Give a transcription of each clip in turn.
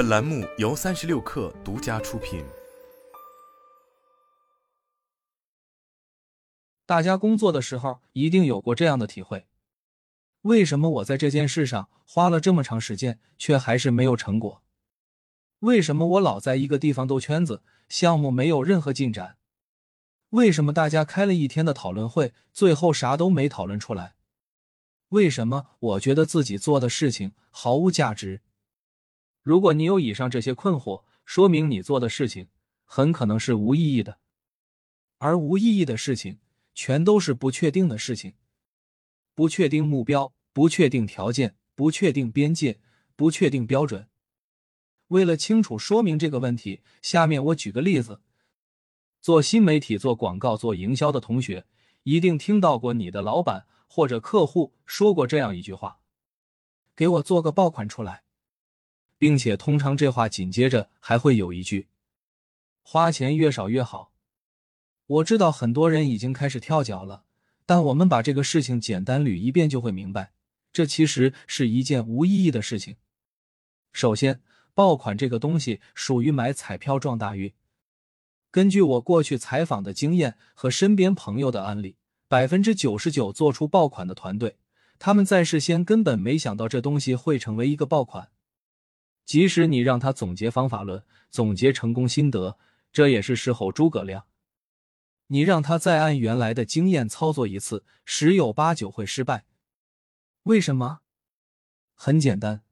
本栏目由三十六氪独家出品。大家工作的时候一定有过这样的体会：为什么我在这件事上花了这么长时间，却还是没有成果？为什么我老在一个地方兜圈子，项目没有任何进展？为什么大家开了一天的讨论会，最后啥都没讨论出来？为什么我觉得自己做的事情毫无价值？如果你有以上这些困惑，说明你做的事情很可能是无意义的，而无意义的事情全都是不确定的事情，不确定目标，不确定条件，不确定边界，不确定标准。为了清楚说明这个问题，下面我举个例子：做新媒体、做广告、做营销的同学，一定听到过你的老板。或者客户说过这样一句话：“给我做个爆款出来。”并且通常这话紧接着还会有一句：“花钱越少越好。”我知道很多人已经开始跳脚了，但我们把这个事情简单捋一遍就会明白，这其实是一件无意义的事情。首先，爆款这个东西属于买彩票撞大运。根据我过去采访的经验和身边朋友的案例。百分之九十九做出爆款的团队，他们在事先根本没想到这东西会成为一个爆款。即使你让他总结方法论、总结成功心得，这也是事后诸葛亮。你让他再按原来的经验操作一次，十有八九会失败。为什么？很简单，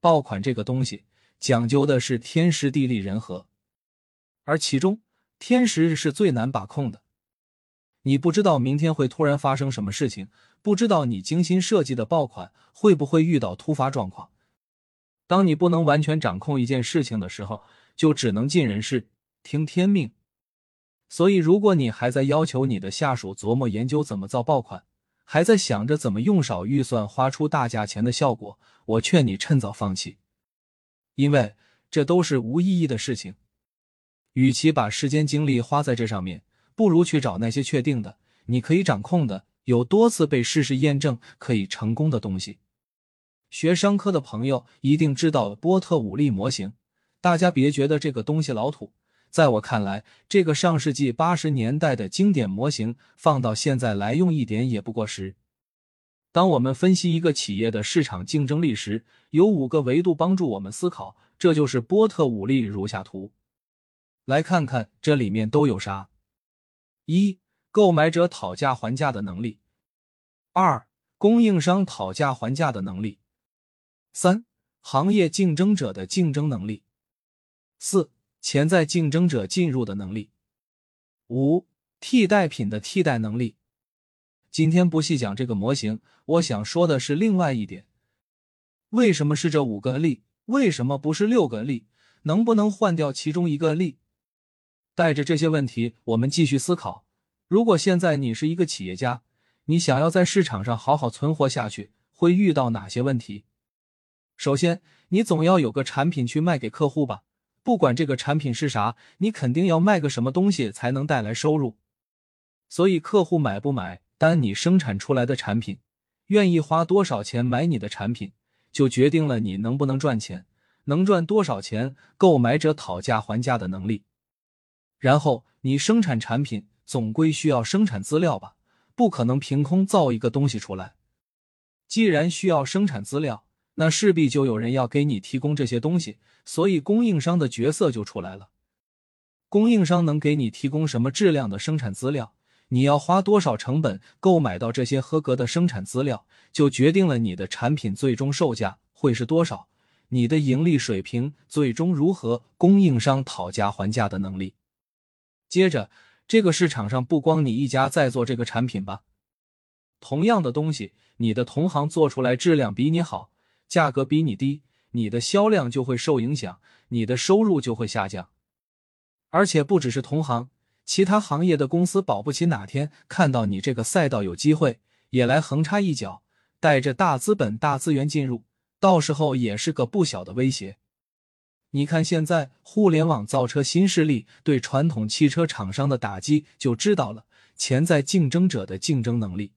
爆款这个东西讲究的是天时地利人和，而其中天时是最难把控的。你不知道明天会突然发生什么事情，不知道你精心设计的爆款会不会遇到突发状况。当你不能完全掌控一件事情的时候，就只能尽人事，听天命。所以，如果你还在要求你的下属琢磨研究怎么造爆款，还在想着怎么用少预算花出大价钱的效果，我劝你趁早放弃，因为这都是无意义的事情。与其把时间精力花在这上面。不如去找那些确定的、你可以掌控的、有多次被事实验证可以成功的东西。学商科的朋友一定知道波特五力模型，大家别觉得这个东西老土，在我看来，这个上世纪八十年代的经典模型放到现在来用一点也不过时。当我们分析一个企业的市场竞争力时，有五个维度帮助我们思考，这就是波特五力如下图。来看看这里面都有啥。一、购买者讨价还价的能力；二、供应商讨价还价的能力；三、行业竞争者的竞争能力；四、潜在竞争者进入的能力；五、替代品的替代能力。今天不细讲这个模型，我想说的是另外一点：为什么是这五个力？为什么不是六个力？能不能换掉其中一个力？带着这些问题，我们继续思考：如果现在你是一个企业家，你想要在市场上好好存活下去，会遇到哪些问题？首先，你总要有个产品去卖给客户吧？不管这个产品是啥，你肯定要卖个什么东西才能带来收入。所以，客户买不买单你生产出来的产品，愿意花多少钱买你的产品，就决定了你能不能赚钱，能赚多少钱，购买者讨价还价的能力。然后你生产产品总归需要生产资料吧，不可能凭空造一个东西出来。既然需要生产资料，那势必就有人要给你提供这些东西，所以供应商的角色就出来了。供应商能给你提供什么质量的生产资料，你要花多少成本购买到这些合格的生产资料，就决定了你的产品最终售价会是多少，你的盈利水平最终如何，供应商讨价还价的能力。接着，这个市场上不光你一家在做这个产品吧？同样的东西，你的同行做出来质量比你好，价格比你低，你的销量就会受影响，你的收入就会下降。而且不只是同行，其他行业的公司保不齐哪天看到你这个赛道有机会，也来横插一脚，带着大资本、大资源进入，到时候也是个不小的威胁。你看，现在互联网造车新势力对传统汽车厂商的打击，就知道了潜在竞争者的竞争能力。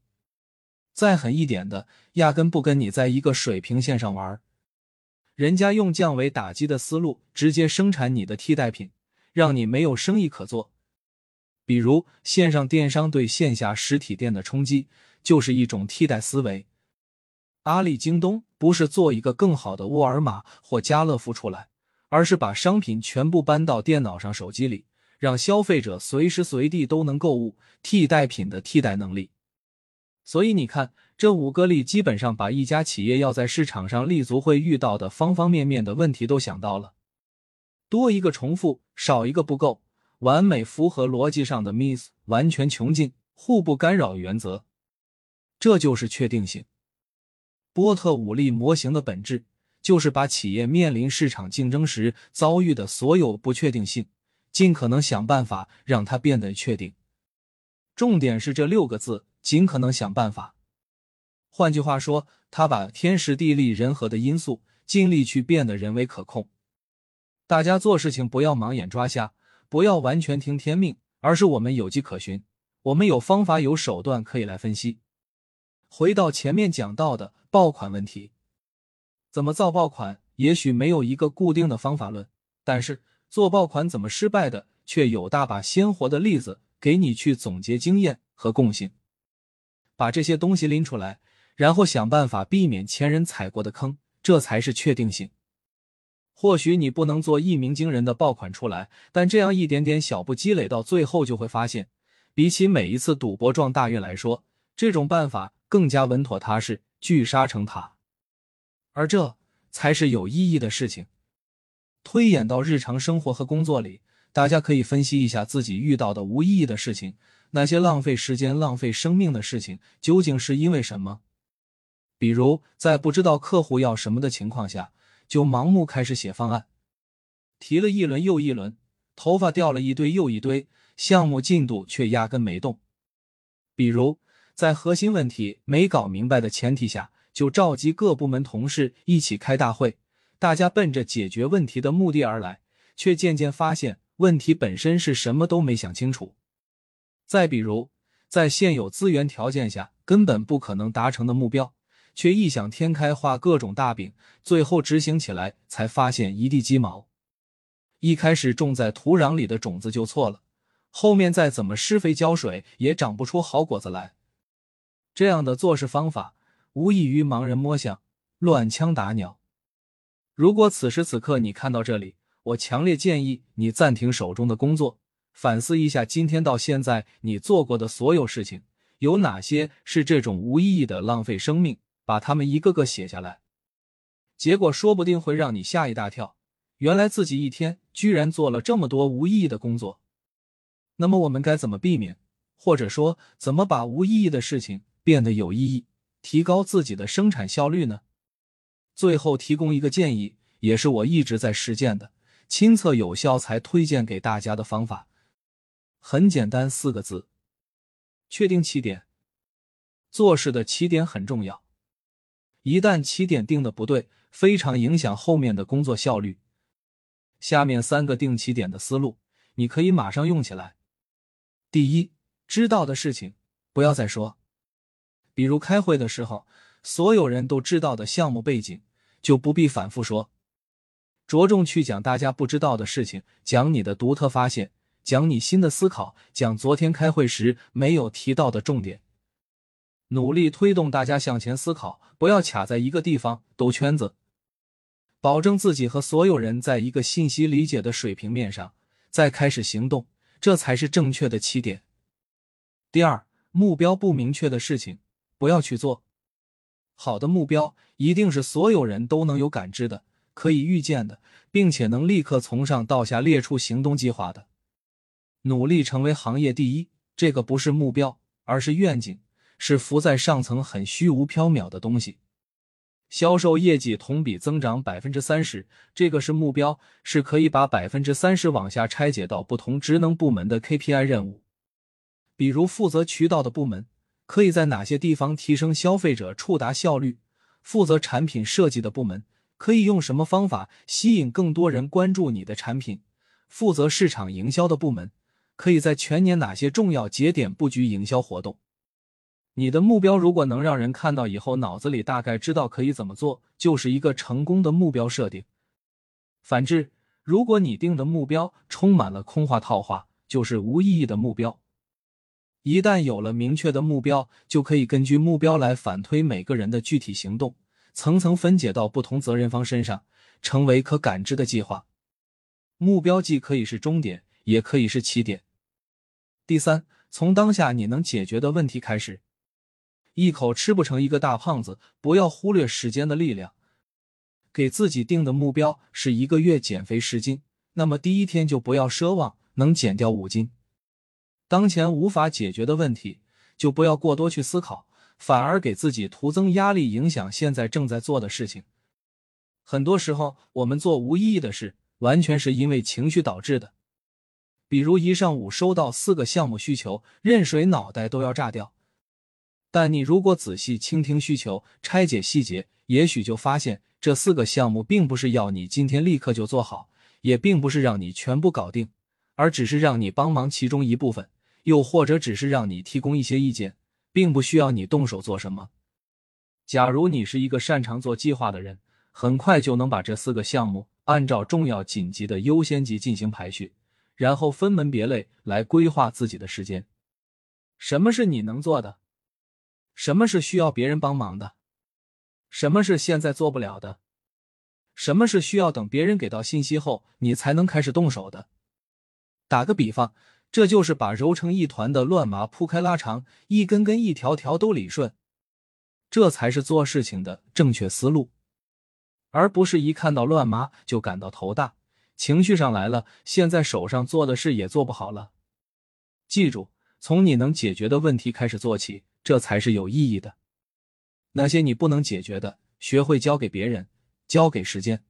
再狠一点的，压根不跟你在一个水平线上玩。人家用降维打击的思路直接生产你的替代品，让你没有生意可做。比如线上电商对线下实体店的冲击，就是一种替代思维。阿里、京东不是做一个更好的沃尔玛或家乐福出来，而是把商品全部搬到电脑上、手机里，让消费者随时随地都能购物。替代品的替代能力。所以你看，这五个例基本上把一家企业要在市场上立足会遇到的方方面面的问题都想到了。多一个重复，少一个不够，完美符合逻辑上的 miss，完全穷尽，互不干扰原则。这就是确定性。波特五力模型的本质就是把企业面临市场竞争时遭遇的所有不确定性，尽可能想办法让它变得确定。重点是这六个字：尽可能想办法。换句话说，他把天时地利人和的因素尽力去变得人为可控。大家做事情不要盲眼抓瞎，不要完全听天命，而是我们有迹可循，我们有方法有手段可以来分析。回到前面讲到的爆款问题，怎么造爆款？也许没有一个固定的方法论，但是做爆款怎么失败的，却有大把鲜活的例子。给你去总结经验和共性，把这些东西拎出来，然后想办法避免前人踩过的坑，这才是确定性。或许你不能做一鸣惊人的爆款出来，但这样一点点小步积累到最后，就会发现，比起每一次赌博撞大运来说，这种办法更加稳妥踏实，聚沙成塔。而这才是有意义的事情。推演到日常生活和工作里。大家可以分析一下自己遇到的无意义的事情，那些浪费时间、浪费生命的事情究竟是因为什么？比如在不知道客户要什么的情况下，就盲目开始写方案，提了一轮又一轮，头发掉了一堆又一堆，项目进度却压根没动。比如在核心问题没搞明白的前提下，就召集各部门同事一起开大会，大家奔着解决问题的目的而来，却渐渐发现。问题本身是什么都没想清楚。再比如，在现有资源条件下根本不可能达成的目标，却异想天开画各种大饼，最后执行起来才发现一地鸡毛。一开始种在土壤里的种子就错了，后面再怎么施肥浇水也长不出好果子来。这样的做事方法无异于盲人摸象、乱枪打鸟。如果此时此刻你看到这里，我强烈建议你暂停手中的工作，反思一下今天到现在你做过的所有事情，有哪些是这种无意义的浪费生命？把它们一个个写下来，结果说不定会让你吓一大跳。原来自己一天居然做了这么多无意义的工作。那么我们该怎么避免，或者说怎么把无意义的事情变得有意义，提高自己的生产效率呢？最后提供一个建议，也是我一直在实践的。亲测有效才推荐给大家的方法，很简单，四个字：确定起点。做事的起点很重要，一旦起点定的不对，非常影响后面的工作效率。下面三个定起点的思路，你可以马上用起来。第一，知道的事情不要再说，比如开会的时候，所有人都知道的项目背景，就不必反复说。着重去讲大家不知道的事情，讲你的独特发现，讲你新的思考，讲昨天开会时没有提到的重点。努力推动大家向前思考，不要卡在一个地方兜圈子，保证自己和所有人在一个信息理解的水平面上，再开始行动，这才是正确的起点。第二，目标不明确的事情不要去做。好的目标一定是所有人都能有感知的。可以预见的，并且能立刻从上到下列出行动计划的，努力成为行业第一。这个不是目标，而是愿景，是浮在上层很虚无缥缈的东西。销售业绩同比增长百分之三十，这个是目标，是可以把百分之三十往下拆解到不同职能部门的 KPI 任务。比如负责渠道的部门，可以在哪些地方提升消费者触达效率？负责产品设计的部门。可以用什么方法吸引更多人关注你的产品？负责市场营销的部门可以在全年哪些重要节点布局营销活动？你的目标如果能让人看到以后，脑子里大概知道可以怎么做，就是一个成功的目标设定。反之，如果你定的目标充满了空话套话，就是无意义的目标。一旦有了明确的目标，就可以根据目标来反推每个人的具体行动，层层分解到不同责任方身上，成为可感知的计划。目标既可以是终点，也可以是起点。第三，从当下你能解决的问题开始。一口吃不成一个大胖子，不要忽略时间的力量。给自己定的目标是一个月减肥十斤，那么第一天就不要奢望能减掉五斤。当前无法解决的问题，就不要过多去思考，反而给自己徒增压力，影响现在正在做的事情。很多时候，我们做无意义的事，完全是因为情绪导致的。比如一上午收到四个项目需求，任谁脑袋都要炸掉。但你如果仔细倾听需求，拆解细节，也许就发现这四个项目并不是要你今天立刻就做好，也并不是让你全部搞定，而只是让你帮忙其中一部分，又或者只是让你提供一些意见，并不需要你动手做什么。假如你是一个擅长做计划的人，很快就能把这四个项目按照重要紧急的优先级进行排序，然后分门别类来规划自己的时间。什么是你能做的？什么是需要别人帮忙的？什么是现在做不了的？什么是需要等别人给到信息后你才能开始动手的？打个比方，这就是把揉成一团的乱麻铺开拉长，一根根、一条条都理顺，这才是做事情的正确思路，而不是一看到乱麻就感到头大，情绪上来了，现在手上做的事也做不好了。记住，从你能解决的问题开始做起。这才是有意义的。那些你不能解决的，学会交给别人，交给时间。